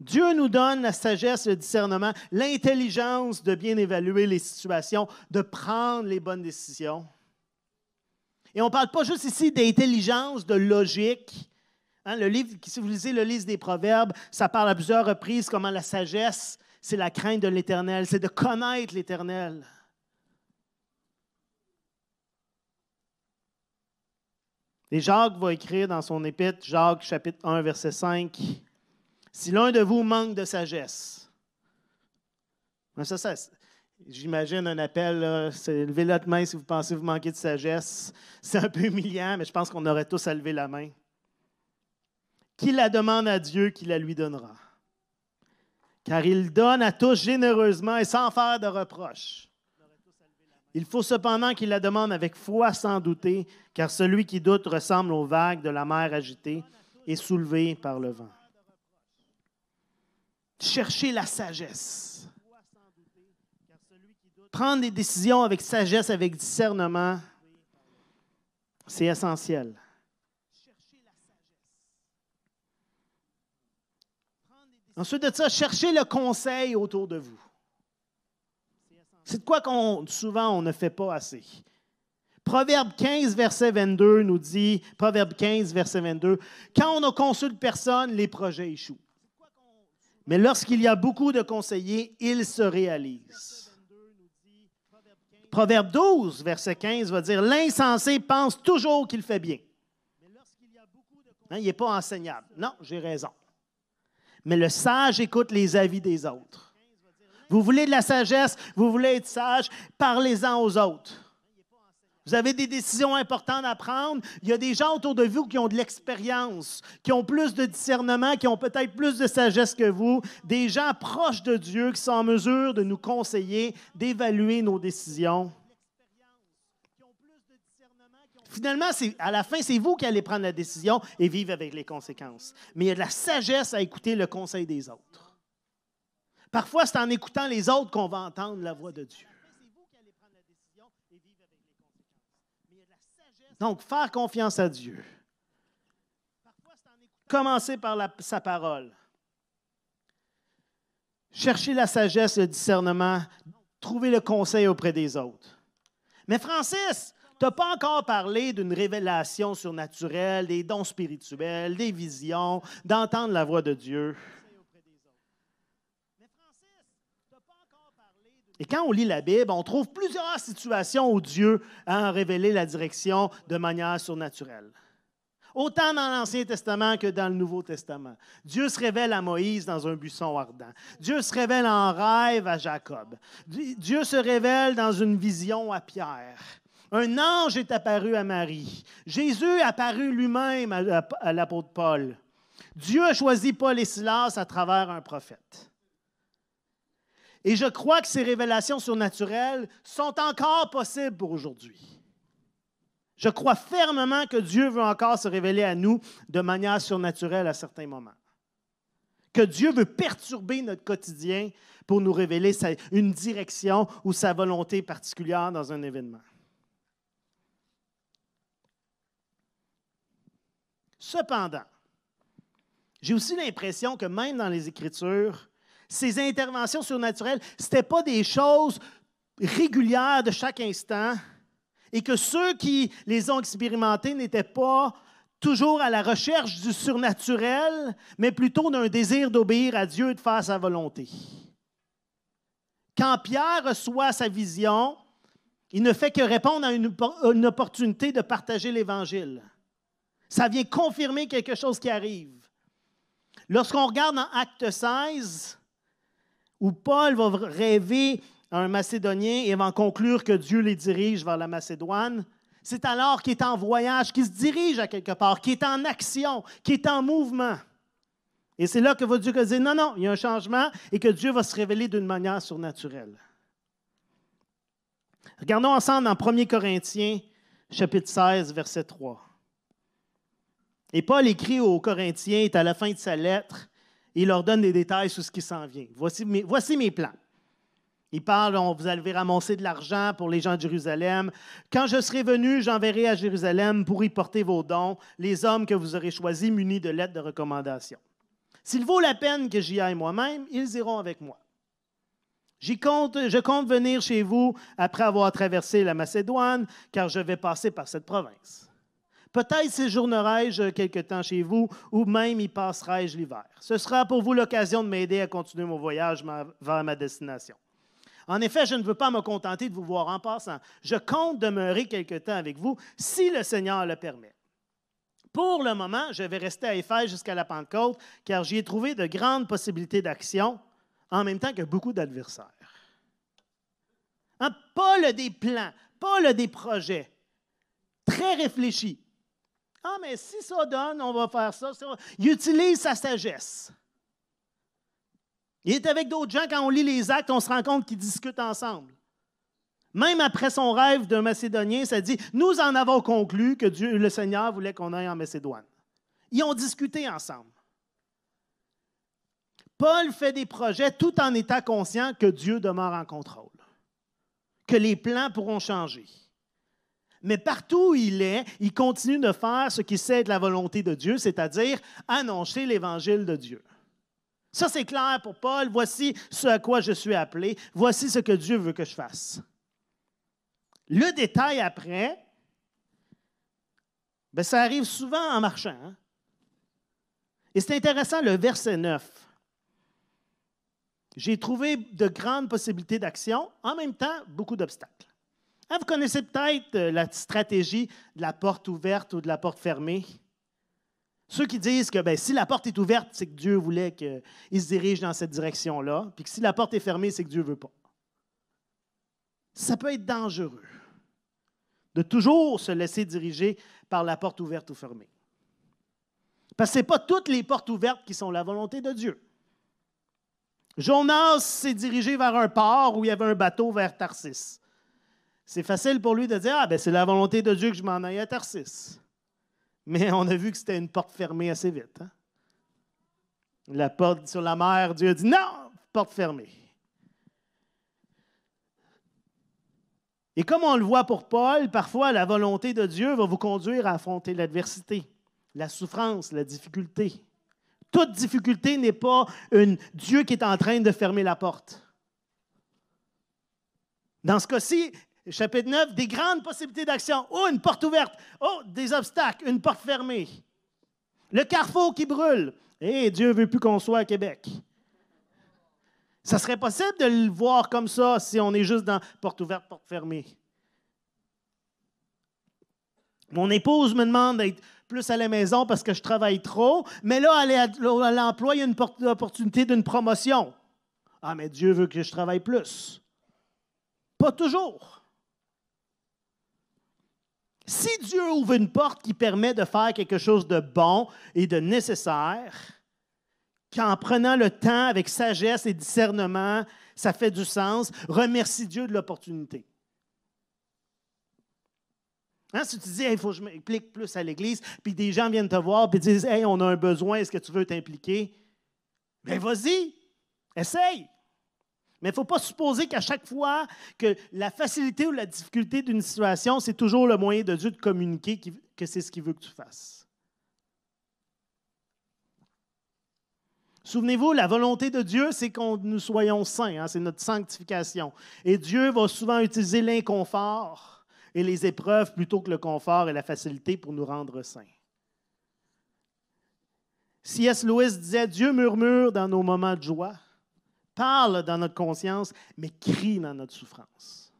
Dieu nous donne la sagesse, le discernement, l'intelligence de bien évaluer les situations, de prendre les bonnes décisions. Et on ne parle pas juste ici d'intelligence, de logique, Hein, le livre, si vous lisez le livre des Proverbes, ça parle à plusieurs reprises comment la sagesse, c'est la crainte de l'Éternel, c'est de connaître l'Éternel. Et Jacques va écrire dans son épître, Jacques chapitre 1, verset 5, Si l'un de vous manque de sagesse, ben, ça, ça j'imagine un appel, c'est lever la main si vous pensez vous manquer de sagesse. C'est un peu humiliant, mais je pense qu'on aurait tous à lever la main. Qui la demande à Dieu, qui la lui donnera? Car il donne à tous généreusement et sans faire de reproches. Il faut cependant qu'il la demande avec foi sans douter, car celui qui doute ressemble aux vagues de la mer agitée et soulevée par le vent. Cherchez la sagesse. Prendre des décisions avec sagesse, avec discernement, c'est essentiel. Ensuite de ça, cherchez le conseil autour de vous. C'est de quoi qu'on souvent on ne fait pas assez. Proverbe 15, verset 22 nous dit, Proverbe 15, verset 22, Quand on ne consulte personne, les projets échouent. Mais lorsqu'il y a beaucoup de conseillers, ils se réalisent. Proverbe 12, verset 15 va dire, L'insensé pense toujours qu'il fait bien. Hein, il n'est pas enseignable. Non, j'ai raison. Mais le sage écoute les avis des autres. Vous voulez de la sagesse, vous voulez être sage, parlez-en aux autres. Vous avez des décisions importantes à prendre. Il y a des gens autour de vous qui ont de l'expérience, qui ont plus de discernement, qui ont peut-être plus de sagesse que vous. Des gens proches de Dieu qui sont en mesure de nous conseiller, d'évaluer nos décisions. Finalement, à la fin, c'est vous qui allez prendre la décision et vivre avec les conséquences. Mais il y a de la sagesse à écouter le conseil des autres. Parfois, c'est en écoutant les autres qu'on va entendre la voix de Dieu. Donc, faire confiance à Dieu. Commencer par sa parole. Chercher la sagesse, le discernement, trouver le conseil auprès des autres. Mais Francis, tu n'as pas encore parlé d'une révélation surnaturelle, des dons spirituels, des visions, d'entendre la voix de Dieu. Et quand on lit la Bible, on trouve plusieurs situations où Dieu a révélé la direction de manière surnaturelle. Autant dans l'Ancien Testament que dans le Nouveau Testament. Dieu se révèle à Moïse dans un buisson ardent. Dieu se révèle en rêve à Jacob. Dieu se révèle dans une vision à Pierre. Un ange est apparu à Marie. Jésus est apparu lui-même à l'apôtre Paul. Dieu a choisi Paul et Silas à travers un prophète. Et je crois que ces révélations surnaturelles sont encore possibles pour aujourd'hui. Je crois fermement que Dieu veut encore se révéler à nous de manière surnaturelle à certains moments. Que Dieu veut perturber notre quotidien pour nous révéler une direction ou sa volonté particulière dans un événement. Cependant, j'ai aussi l'impression que même dans les Écritures, ces interventions surnaturelles, ce n'étaient pas des choses régulières de chaque instant et que ceux qui les ont expérimentées n'étaient pas toujours à la recherche du surnaturel, mais plutôt d'un désir d'obéir à Dieu et de faire sa volonté. Quand Pierre reçoit sa vision, il ne fait que répondre à une, opportunité de partager l'Évangile. Ça vient confirmer quelque chose qui arrive. Lorsqu'on regarde dans Acte 16, où Paul va rêver un Macédonien et va conclure que Dieu les dirige vers la Macédoine. C'est alors qu'il est en voyage, qu'il se dirige à quelque part, qu'il est en action, qu'il est en mouvement. Et c'est là que va Dieu dire non, non, il y a un changement et que Dieu va se révéler d'une manière surnaturelle. Regardons ensemble dans 1 Corinthiens, chapitre 16, verset 3. Et Paul écrit aux Corinthiens, est à la fin de sa lettre, il leur donne des détails sur ce qui s'en vient. Voici mes, plans. Il parle, on vous allez ramasser de l'argent pour les gens de Jérusalem. Quand je serai venu, j'enverrai à Jérusalem pour y porter vos dons, les hommes que vous aurez choisis munis de lettres de recommandation. S'il vaut la peine que j'y aille moi-même, ils iront avec moi. Compte, je compte venir chez vous après avoir traversé la Macédoine, car je vais passer par cette province. Peut-être séjournerai-je quelque temps chez vous, ou même y passerai-je l'hiver. Ce sera pour vous l'occasion de m'aider à continuer mon voyage vers ma destination. En effet, je ne veux pas me contenter de vous voir en passant. Je compte demeurer quelque temps avec vous si le Seigneur le permet. Pour le moment, je vais rester à Éphèse jusqu'à la Pentecôte, car j'y ai trouvé de grandes possibilités d'action, en même temps que beaucoup d'adversaires. Hein, pas le des plans, pas le des projets. Très réfléchi. Ah, mais si ça donne, on va faire ça. Il utilise sa sagesse. Il est avec d'autres gens, quand on lit les actes, on se rend compte qu'ils discutent ensemble. Même après son rêve d'un Macédonien, ça dit Nous en avons conclu que Dieu, le Seigneur voulait qu'on aille en Macédoine. Ils ont discuté ensemble. Paul fait des projets tout en étant conscient que Dieu demeure en contrôle, que les plans pourront changer. Mais partout où il est, il continue de faire ce qui sait la volonté de Dieu, c'est-à-dire annoncer l'évangile de Dieu. Ça, c'est clair pour Paul. Voici ce à quoi je suis appelé. Voici ce que Dieu veut que je fasse. Le détail après, ben, ça arrive souvent en marchant. Hein. Et c'est intéressant, le verset 9. J'ai trouvé de grandes possibilités d'action, en même temps, beaucoup d'obstacles. Hein, vous connaissez peut-être euh, la stratégie de la porte ouverte ou de la porte fermée? Ceux qui disent que ben, si la porte est ouverte, c'est que Dieu voulait qu'il se dirige dans cette direction-là, puis que si la porte est fermée, c'est que Dieu ne veut pas. Ça peut être dangereux de toujours se laisser diriger par la porte ouverte ou fermée. Parce que ce n'est pas toutes les portes ouvertes qui sont la volonté de Dieu. Jonas s'est dirigé vers un port où il y avait un bateau vers Tarsis. C'est facile pour lui de dire Ah, ben c'est la volonté de Dieu que je m'en aille à Tarsis. Mais on a vu que c'était une porte fermée assez vite. Hein. La porte sur la mer, Dieu a dit Non, porte fermée. Et comme on le voit pour Paul, parfois la volonté de Dieu va vous conduire à affronter l'adversité, la souffrance, la difficulté. Toute difficulté n'est pas un Dieu qui est en train de fermer la porte. Dans ce cas-ci, chapitre 9, des grandes possibilités d'action. Oh, une porte ouverte. Oh, des obstacles, une porte fermée. Le carrefour qui brûle. Eh, Dieu veut plus qu'on soit à Québec. Ça serait possible de le voir comme ça si on est juste dans porte ouverte, porte fermée. Mon épouse me demande d'être plus à la maison parce que je travaille trop, mais là, à l'emploi, il y a une opportunité d'une promotion. Ah, mais Dieu veut que je travaille plus. Pas toujours. Si Dieu ouvre une porte qui permet de faire quelque chose de bon et de nécessaire, qu'en prenant le temps avec sagesse et discernement, ça fait du sens, remercie Dieu de l'opportunité. Hein, si tu dis, il faut que je m'implique plus à l'Église, puis des gens viennent te voir et disent, hey, on a un besoin, est-ce que tu veux t'impliquer? Bien, vas-y, essaye. Mais il ne faut pas supposer qu'à chaque fois que la facilité ou la difficulté d'une situation, c'est toujours le moyen de Dieu de communiquer que c'est ce qu'il veut que tu fasses. Souvenez-vous, la volonté de Dieu, c'est que nous soyons saints, hein, c'est notre sanctification. Et Dieu va souvent utiliser l'inconfort et les épreuves plutôt que le confort et la facilité pour nous rendre saints. C.S. Lewis disait Dieu murmure dans nos moments de joie, parle dans notre conscience, mais crie dans notre souffrance.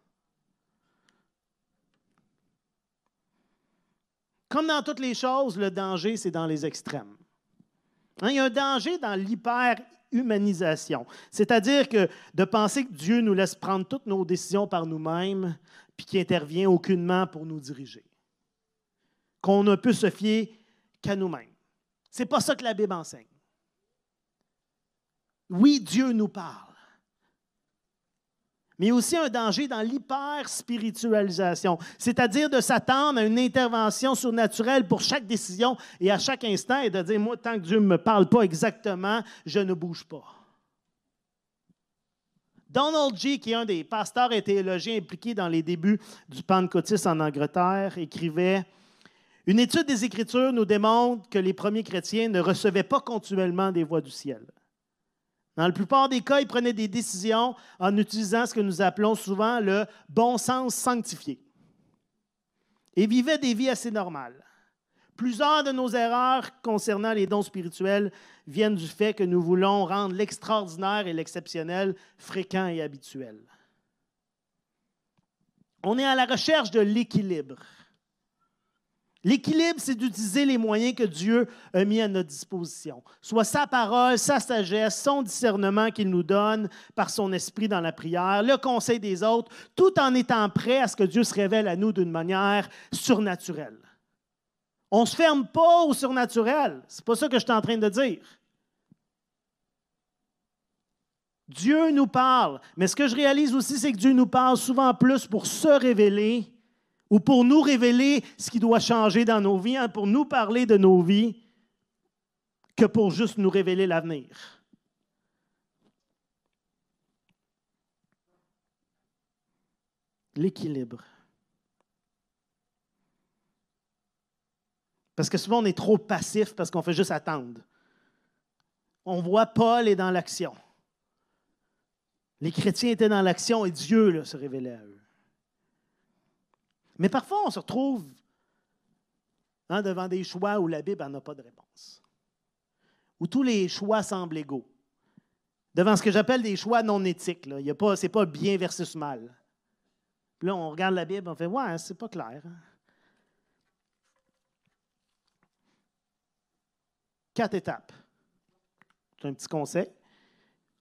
Comme dans toutes les choses, le danger, c'est dans les extrêmes. Hein, il y a un danger dans l'hyper-humanisation, c'est-à-dire que de penser que Dieu nous laisse prendre toutes nos décisions par nous-mêmes, puis qui intervient aucunement pour nous diriger. Qu'on ne peut se fier qu'à nous-mêmes. Ce n'est pas ça que la Bible enseigne. Oui, Dieu nous parle. Mais aussi un danger dans l'hyper-spiritualisation, c'est-à-dire de s'attendre à une intervention surnaturelle pour chaque décision et à chaque instant et de dire, moi, tant que Dieu ne me parle pas exactement, je ne bouge pas. Donald G., qui est un des pasteurs et théologiens impliqués dans les débuts du pentecôtisme en Angleterre, écrivait Une étude des Écritures nous démontre que les premiers chrétiens ne recevaient pas continuellement des voix du ciel. Dans la plupart des cas, ils prenaient des décisions en utilisant ce que nous appelons souvent le bon sens sanctifié et vivaient des vies assez normales. Plusieurs de nos erreurs concernant les dons spirituels viennent du fait que nous voulons rendre l'extraordinaire et l'exceptionnel fréquent et habituel. On est à la recherche de l'équilibre. L'équilibre, c'est d'utiliser les moyens que Dieu a mis à notre disposition, soit sa parole, sa sagesse, son discernement qu'il nous donne par son esprit dans la prière, le conseil des autres, tout en étant prêt à ce que Dieu se révèle à nous d'une manière surnaturelle. On ne se ferme pas au surnaturel. Ce n'est pas ça que je suis en train de dire. Dieu nous parle, mais ce que je réalise aussi, c'est que Dieu nous parle souvent plus pour se révéler ou pour nous révéler ce qui doit changer dans nos vies, hein, pour nous parler de nos vies, que pour juste nous révéler l'avenir. L'équilibre. Parce que souvent, on est trop passif parce qu'on fait juste attendre. On voit Paul est dans l'action. Les chrétiens étaient dans l'action et Dieu se révélait à eux. Mais parfois, on se retrouve hein, devant des choix où la Bible n'a pas de réponse. Où tous les choix semblent égaux. Devant ce que j'appelle des choix non éthiques. Ce n'est pas bien versus mal. Puis là, on regarde la Bible, on fait Ouais, c'est pas clair. Hein. Quatre étapes. C'est un petit conseil.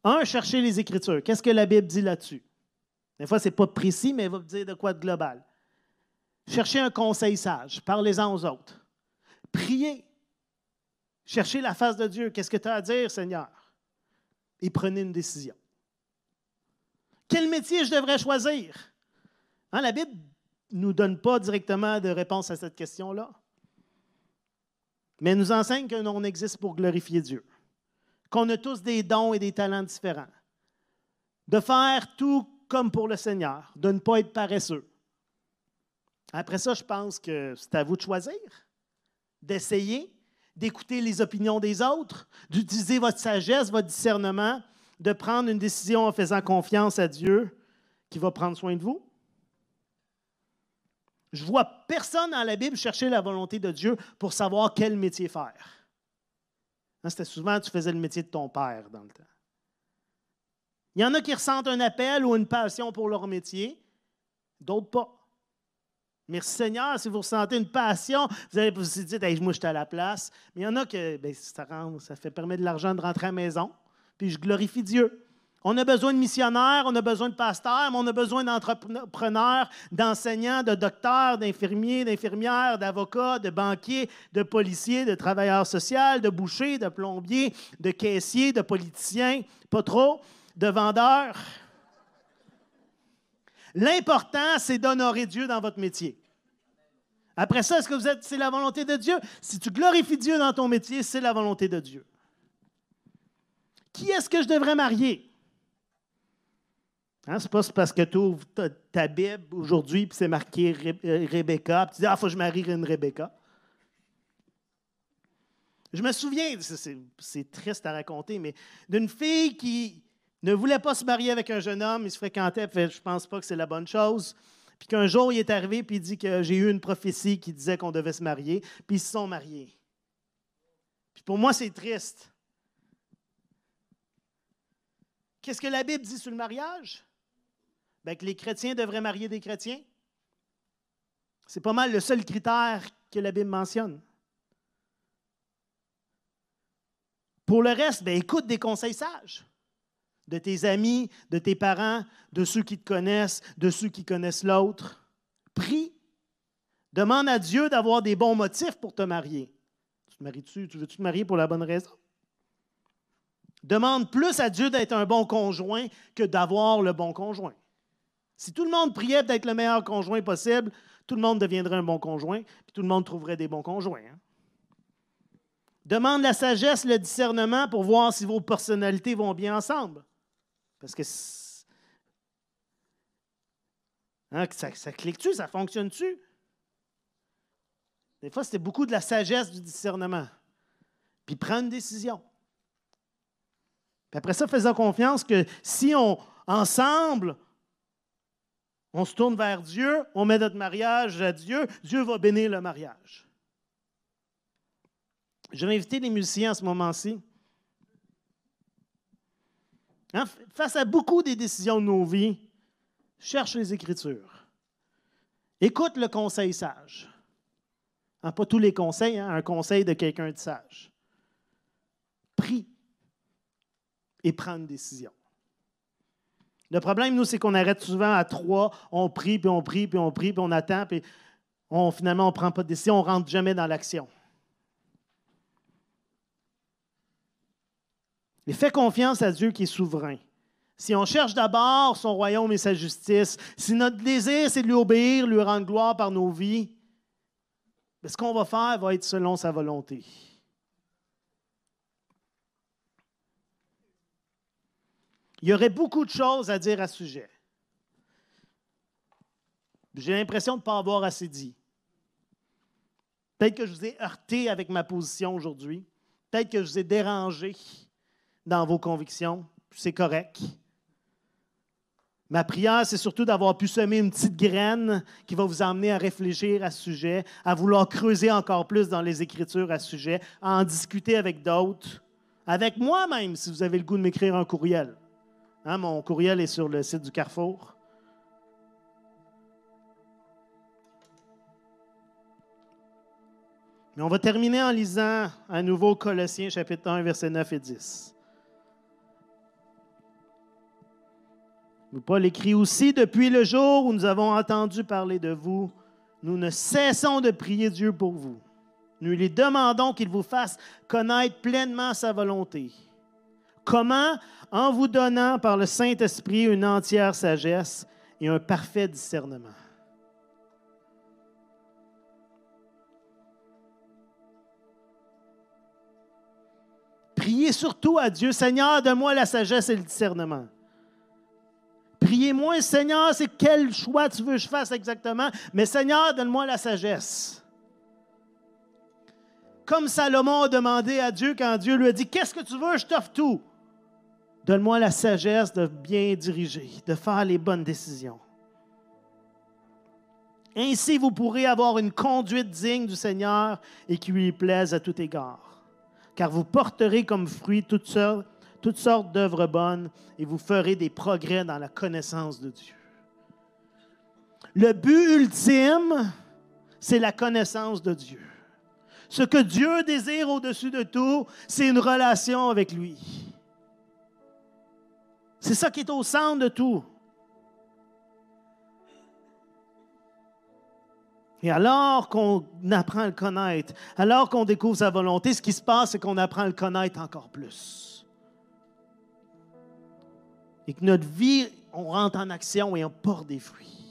Un, chercher les Écritures. Qu'est-ce que la Bible dit là-dessus? Des fois, ce n'est pas précis, mais elle va vous dire de quoi de global. Cherchez un conseil sage. Parlez-en aux autres. Priez. Cherchez la face de Dieu. Qu'est-ce que tu as à dire, Seigneur? Et prenez une décision. Quel métier je devrais choisir? Hein, la Bible ne nous donne pas directement de réponse à cette question-là mais nous enseigne que l'on existe pour glorifier Dieu, qu'on a tous des dons et des talents différents, de faire tout comme pour le Seigneur, de ne pas être paresseux. Après ça, je pense que c'est à vous de choisir, d'essayer, d'écouter les opinions des autres, d'utiliser votre sagesse, votre discernement, de prendre une décision en faisant confiance à Dieu qui va prendre soin de vous. Je vois personne dans la Bible chercher la volonté de Dieu pour savoir quel métier faire. Hein, c'était souvent, tu faisais le métier de ton père dans le temps. Il y en a qui ressentent un appel ou une passion pour leur métier, d'autres pas. Merci Seigneur, si vous ressentez une passion, vous allez vous dire, moi je suis à la place. Mais il y en a que ben, ça, ça fait permettre de l'argent de rentrer à la maison, puis je glorifie Dieu. On a besoin de missionnaires, on a besoin de pasteurs, mais on a besoin d'entrepreneurs, d'enseignants, de docteurs, d'infirmiers, d'infirmières, d'avocats, de banquiers, de policiers, de travailleurs sociaux, de bouchers, de plombiers, de caissiers, de politiciens, pas trop, de vendeurs. L'important, c'est d'honorer Dieu dans votre métier. Après ça, est-ce que vous êtes, c'est la volonté de Dieu? Si tu glorifies Dieu dans ton métier, c'est la volonté de Dieu. Qui est-ce que je devrais marier? Hein, Ce n'est pas parce que tu ouvres ta, Bible aujourd'hui et c'est marqué euh, Rebecca, tu dis Ah, faut que je marie une Rebecca. Je me souviens, c'est triste à raconter, mais d'une fille qui ne voulait pas se marier avec un jeune homme, il se fréquentait, fait, je pense pas que c'est la bonne chose. Puis qu'un jour, il est arrivé puis il dit que j'ai eu une prophétie qui disait qu'on devait se marier, puis ils se sont mariés. Puis pour moi, c'est triste. Qu'est-ce que la Bible dit sur le mariage? Ben, que les chrétiens devraient marier des chrétiens. C'est pas mal le seul critère que la Bible mentionne. Pour le reste, ben, écoute des conseils sages de tes amis, de tes parents, de ceux qui te connaissent, de ceux qui connaissent l'autre. Prie. Demande à Dieu d'avoir des bons motifs pour te marier. Tu te maries-tu? Tu veux-tu te marier pour la bonne raison? Demande plus à Dieu d'être un bon conjoint que d'avoir le bon conjoint. Si tout le monde priait d'être le meilleur conjoint possible, tout le monde deviendrait un bon conjoint, puis tout le monde trouverait des bons conjoints. Hein. Demande la sagesse, le discernement pour voir si vos personnalités vont bien ensemble. Parce que hein, ça, clique-tu, ça fonctionne-tu? Des fois, c'était beaucoup de la sagesse du discernement. Puis prendre une décision. Puis après ça, faisons confiance que si on, ensemble, on se tourne vers Dieu, on met notre mariage à Dieu, Dieu va bénir le mariage. Je vais inviter les musiciens à ce moment-ci. Hein, face à beaucoup des décisions de nos vies, cherche les Écritures. Écoute le conseil sage. Hein, pas tous les conseils, hein, un conseil de quelqu'un de sage. Prie et prends une décision. Le problème, nous, c'est qu'on arrête souvent à trois, on prie, puis on prie, puis on prie, puis on attend, puis finalement, on ne prend pas de décision, on ne rentre jamais dans l'action. Mais fais confiance à Dieu qui est souverain. Si on cherche d'abord son royaume et sa justice, si notre désir, c'est de lui obéir, lui rendre gloire par nos vies, ben, ce qu'on va faire va être selon sa volonté. Il y aurait beaucoup de choses à dire à ce sujet. J'ai l'impression de ne pas avoir assez dit. Peut-être que je vous ai heurté avec ma position aujourd'hui. Peut-être que je vous ai dérangé dans vos convictions. C'est correct. Ma prière, c'est surtout d'avoir pu semer une petite graine qui va vous emmener à réfléchir à ce sujet, à vouloir creuser encore plus dans les Écritures à ce sujet, à en discuter avec d'autres, avec moi-même, si vous avez le goût de m'écrire un courriel. Hein, mon courriel est sur le site du Carrefour. Mais on va terminer en lisant à nouveau Colossiens chapitre 1, versets 9 et 10. Paul écrit aussi, depuis le jour où nous avons entendu parler de vous, nous ne cessons de prier Dieu pour vous. Nous lui demandons qu'il vous fasse connaître pleinement sa volonté. Comment? En vous donnant par le Saint-Esprit une entière sagesse et un parfait discernement. Priez surtout à Dieu, Seigneur, donne-moi la sagesse et le discernement. Priez moins, Seigneur, c'est quel choix tu veux que je fasse exactement, mais Seigneur, donne-moi la sagesse. Comme Salomon a demandé à Dieu quand Dieu lui a dit, qu'est-ce que tu veux, je t'offre tout. Donne-moi la sagesse de bien diriger, de faire les bonnes décisions. Ainsi, vous pourrez avoir une conduite digne du Seigneur et qui lui plaise à tout égard. Car vous porterez comme fruit toutes sortes toutes sortes d'œuvres bonnes et vous ferez des progrès dans la connaissance de Dieu. Le but ultime, c'est la connaissance de Dieu. Ce que Dieu désire au-dessus de tout, c'est une relation avec lui. C'est ça qui est au centre de tout. Et alors qu'on apprend à le connaître, alors qu'on découvre sa volonté, ce qui se passe, c'est qu'on apprend à le connaître encore plus et que notre vie, on rentre en action et on porte des fruits.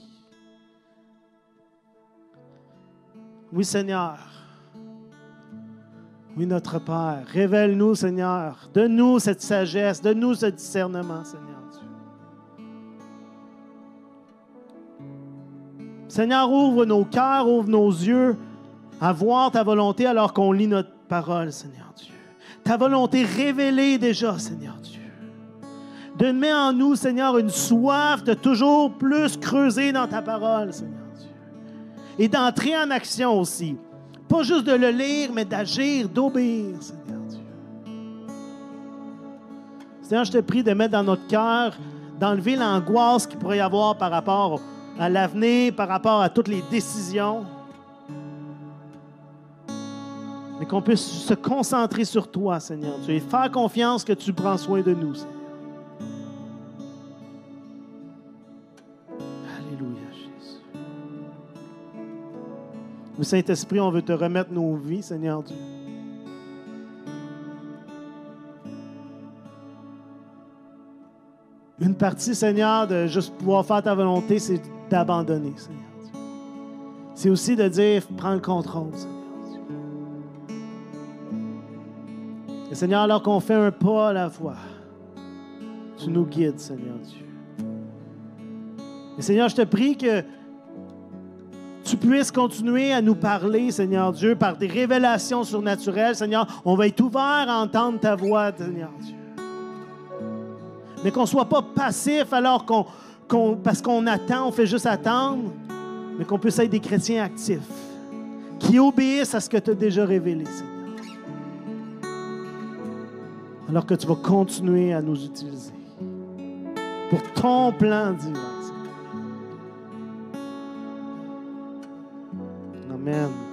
Oui, Seigneur. Oui, notre Père. Révèle-nous, Seigneur. Donne-nous cette sagesse. Donne-nous ce discernement, Seigneur Dieu. Seigneur, ouvre nos cœurs, ouvre nos yeux à voir ta volonté alors qu'on lit notre parole, Seigneur Dieu. Ta volonté révélée déjà, Seigneur Dieu de mettre en nous, Seigneur, une soif de toujours plus creuser dans ta parole, Seigneur Dieu. Et d'entrer en action aussi. Pas juste de le lire, mais d'agir, d'obéir, Seigneur Dieu. Seigneur, je te prie de mettre dans notre cœur, d'enlever l'angoisse qu'il pourrait y avoir par rapport à l'avenir, par rapport à toutes les décisions. Mais qu'on puisse se concentrer sur toi, Seigneur Dieu, et faire confiance que tu prends soin de nous, Seigneur. Le Saint-Esprit, on veut te remettre nos vies, Seigneur Dieu. Une partie, Seigneur, de juste pouvoir faire ta volonté, c'est d'abandonner, Seigneur Dieu. C'est aussi de dire, prends le contrôle, Seigneur Dieu. Et Seigneur, alors qu'on fait un pas à la fois, tu nous guides, Seigneur Dieu. Et Seigneur, je te prie que tu puisses continuer à nous parler, Seigneur Dieu, par des révélations surnaturelles, Seigneur. On va être ouvert à entendre ta voix, Seigneur Dieu. Mais qu'on ne soit pas passif alors qu'on, parce qu'on attend, on fait juste attendre, mais qu'on puisse être des chrétiens actifs, qui obéissent à ce que tu as déjà révélé, Seigneur. alors que tu vas continuer à nous utiliser pour ton plan divin. Amen.